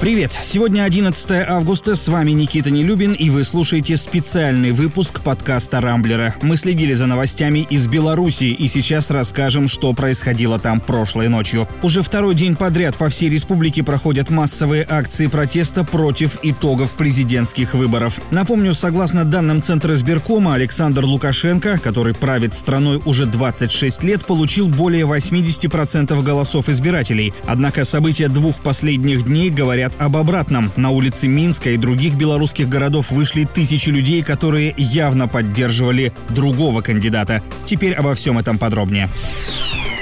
Привет! Сегодня 11 августа, с вами Никита Нелюбин, и вы слушаете специальный выпуск подкаста «Рамблера». Мы следили за новостями из Беларуси, и сейчас расскажем, что происходило там прошлой ночью. Уже второй день подряд по всей республике проходят массовые акции протеста против итогов президентских выборов. Напомню, согласно данным Центра избиркома, Александр Лукашенко, который правит страной уже 26 лет, получил более 80% голосов избирателей. Однако события двух последних дней говорят говорят об обратном. На улице Минска и других белорусских городов вышли тысячи людей, которые явно поддерживали другого кандидата. Теперь обо всем этом подробнее.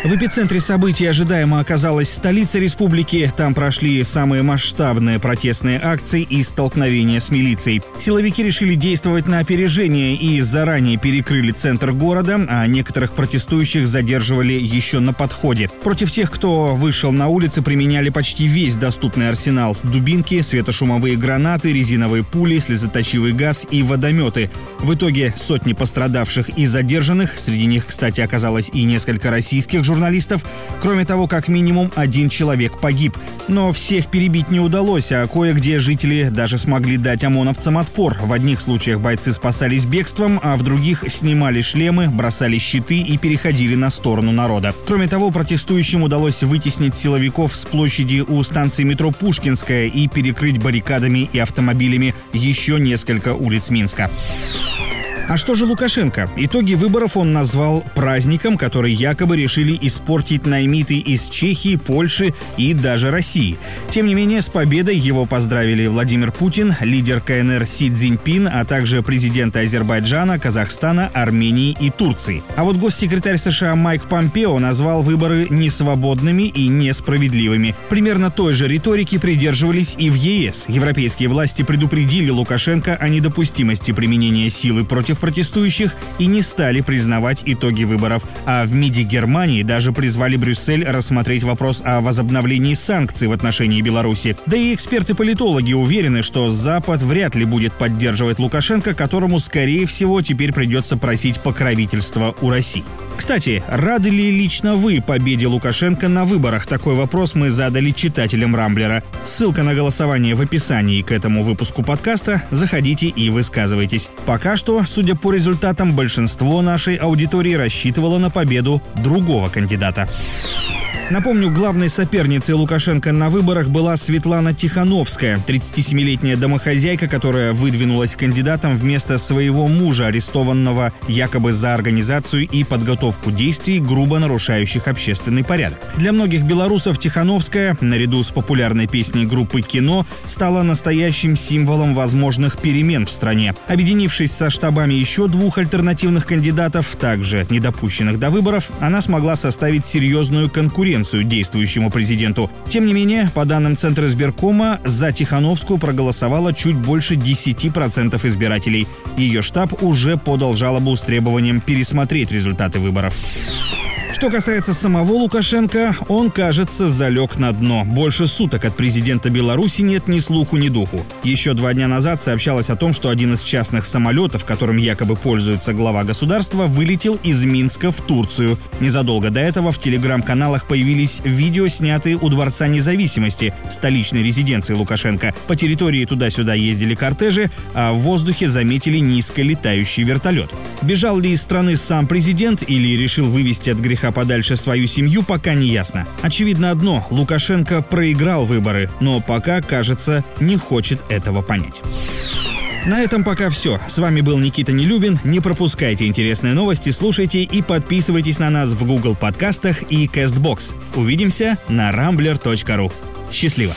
В эпицентре событий ожидаемо оказалась столица республики. Там прошли самые масштабные протестные акции и столкновения с милицией. Силовики решили действовать на опережение и заранее перекрыли центр города, а некоторых протестующих задерживали еще на подходе. Против тех, кто вышел на улицы, применяли почти весь доступный арсенал. Дубинки, светошумовые гранаты, резиновые пули, слезоточивый газ и водометы. В итоге сотни пострадавших и задержанных, среди них, кстати, оказалось и несколько российских журналистов. Кроме того, как минимум один человек погиб. Но всех перебить не удалось, а кое-где жители даже смогли дать ОМОНовцам отпор. В одних случаях бойцы спасались бегством, а в других снимали шлемы, бросали щиты и переходили на сторону народа. Кроме того, протестующим удалось вытеснить силовиков с площади у станции метро Пушкинская и перекрыть баррикадами и автомобилями еще несколько улиц Минска. А что же Лукашенко? Итоги выборов он назвал праздником, который якобы решили испортить наймиты из Чехии, Польши и даже России. Тем не менее, с победой его поздравили Владимир Путин, лидер КНР Си Цзиньпин, а также президенты Азербайджана, Казахстана, Армении и Турции. А вот госсекретарь США Майк Помпео назвал выборы несвободными и несправедливыми. Примерно той же риторики придерживались и в ЕС. Европейские власти предупредили Лукашенко о недопустимости применения силы против протестующих и не стали признавать итоги выборов. А в МИДе Германии даже призвали Брюссель рассмотреть вопрос о возобновлении санкций в отношении Беларуси. Да и эксперты-политологи уверены, что Запад вряд ли будет поддерживать Лукашенко, которому, скорее всего, теперь придется просить покровительства у России. Кстати, рады ли лично вы победе Лукашенко на выборах? Такой вопрос мы задали читателям Рамблера. Ссылка на голосование в описании к этому выпуску подкаста. Заходите и высказывайтесь. Пока что, судя по результатам, большинство нашей аудитории рассчитывало на победу другого кандидата. Напомню, главной соперницей Лукашенко на выборах была Светлана Тихановская, 37-летняя домохозяйка, которая выдвинулась кандидатом вместо своего мужа, арестованного якобы за организацию и подготовку действий, грубо нарушающих общественный порядок. Для многих белорусов Тихановская, наряду с популярной песней группы «Кино», стала настоящим символом возможных перемен в стране. Объединившись со штабами еще двух альтернативных кандидатов, также недопущенных до выборов, она смогла составить серьезную конкуренцию конкуренцию действующему президенту. Тем не менее, по данным Центра избиркома, за Тихановскую проголосовало чуть больше 10% избирателей. Ее штаб уже подал жалобу с требованием пересмотреть результаты выборов. Что касается самого Лукашенко, он, кажется, залег на дно. Больше суток от президента Беларуси нет ни слуху, ни духу. Еще два дня назад сообщалось о том, что один из частных самолетов, которым якобы пользуется глава государства, вылетел из Минска в Турцию. Незадолго до этого в телеграм-каналах появились видео, снятые у Дворца независимости, столичной резиденции Лукашенко. По территории туда-сюда ездили кортежи, а в воздухе заметили низко летающий вертолет. Бежал ли из страны сам президент или решил вывести от греха подальше свою семью, пока не ясно. Очевидно одно – Лукашенко проиграл выборы, но пока, кажется, не хочет этого понять. На этом пока все. С вами был Никита Нелюбин. Не пропускайте интересные новости, слушайте и подписывайтесь на нас в Google подкастах и CastBox. Увидимся на rambler.ru. Счастливо!